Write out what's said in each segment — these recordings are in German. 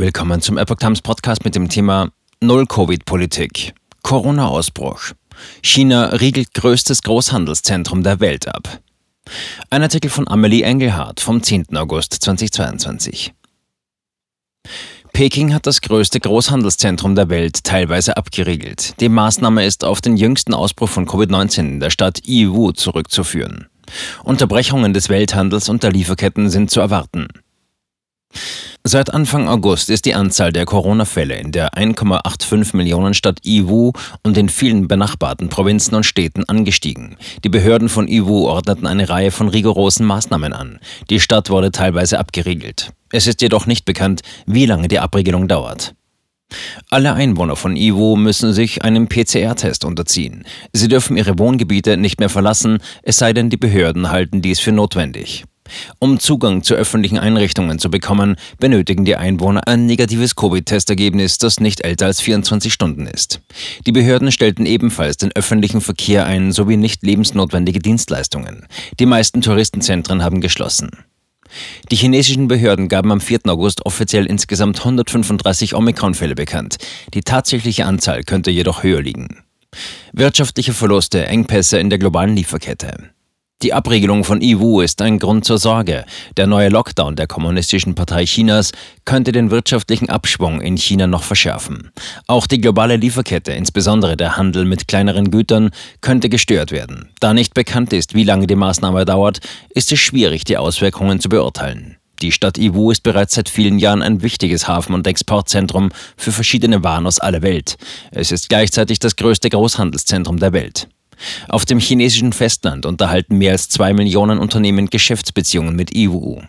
Willkommen zum Epoch Times Podcast mit dem Thema Null-Covid-Politik. Corona-Ausbruch. China riegelt größtes Großhandelszentrum der Welt ab. Ein Artikel von Amelie Engelhardt vom 10. August 2022. Peking hat das größte Großhandelszentrum der Welt teilweise abgeriegelt. Die Maßnahme ist auf den jüngsten Ausbruch von Covid-19 in der Stadt Yiwu zurückzuführen. Unterbrechungen des Welthandels und der Lieferketten sind zu erwarten. Seit Anfang August ist die Anzahl der Corona-Fälle in der 1,85 Millionen Stadt Iwu und in vielen benachbarten Provinzen und Städten angestiegen. Die Behörden von Iwu ordneten eine Reihe von rigorosen Maßnahmen an. Die Stadt wurde teilweise abgeriegelt. Es ist jedoch nicht bekannt, wie lange die Abriegelung dauert. Alle Einwohner von Iwo müssen sich einem PCR-Test unterziehen. Sie dürfen ihre Wohngebiete nicht mehr verlassen, es sei denn, die Behörden halten dies für notwendig. Um Zugang zu öffentlichen Einrichtungen zu bekommen, benötigen die Einwohner ein negatives Covid-Testergebnis, das nicht älter als 24 Stunden ist. Die Behörden stellten ebenfalls den öffentlichen Verkehr ein sowie nicht lebensnotwendige Dienstleistungen. Die meisten Touristenzentren haben geschlossen. Die chinesischen Behörden gaben am 4. August offiziell insgesamt 135 Omikron-Fälle bekannt. Die tatsächliche Anzahl könnte jedoch höher liegen. Wirtschaftliche Verluste, Engpässe in der globalen Lieferkette. Die Abregelung von Iwu ist ein Grund zur Sorge. Der neue Lockdown der Kommunistischen Partei Chinas könnte den wirtschaftlichen Abschwung in China noch verschärfen. Auch die globale Lieferkette, insbesondere der Handel mit kleineren Gütern, könnte gestört werden. Da nicht bekannt ist, wie lange die Maßnahme dauert, ist es schwierig, die Auswirkungen zu beurteilen. Die Stadt Iwu ist bereits seit vielen Jahren ein wichtiges Hafen- und Exportzentrum für verschiedene Waren aus aller Welt. Es ist gleichzeitig das größte Großhandelszentrum der Welt. Auf dem chinesischen Festland unterhalten mehr als zwei Millionen Unternehmen Geschäftsbeziehungen mit Iwu.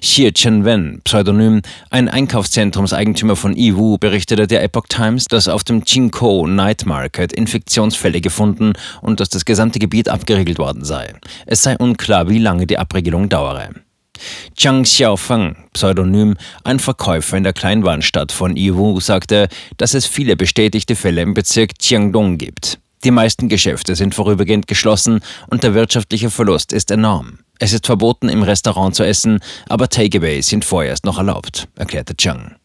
Xie Chen-wen, Pseudonym, ein Einkaufszentrumseigentümer von Iwu, berichtete der Epoch Times, dass auf dem Qingkou Night Market Infektionsfälle gefunden und dass das gesamte Gebiet abgeriegelt worden sei. Es sei unklar, wie lange die Abregelung dauere. Zhang Xiaofeng, Pseudonym, ein Verkäufer in der Kleinwarenstadt von Iwu, sagte, dass es viele bestätigte Fälle im Bezirk Jiangdong gibt. Die meisten Geschäfte sind vorübergehend geschlossen und der wirtschaftliche Verlust ist enorm. Es ist verboten, im Restaurant zu essen, aber Takeaways sind vorerst noch erlaubt, erklärte Chang.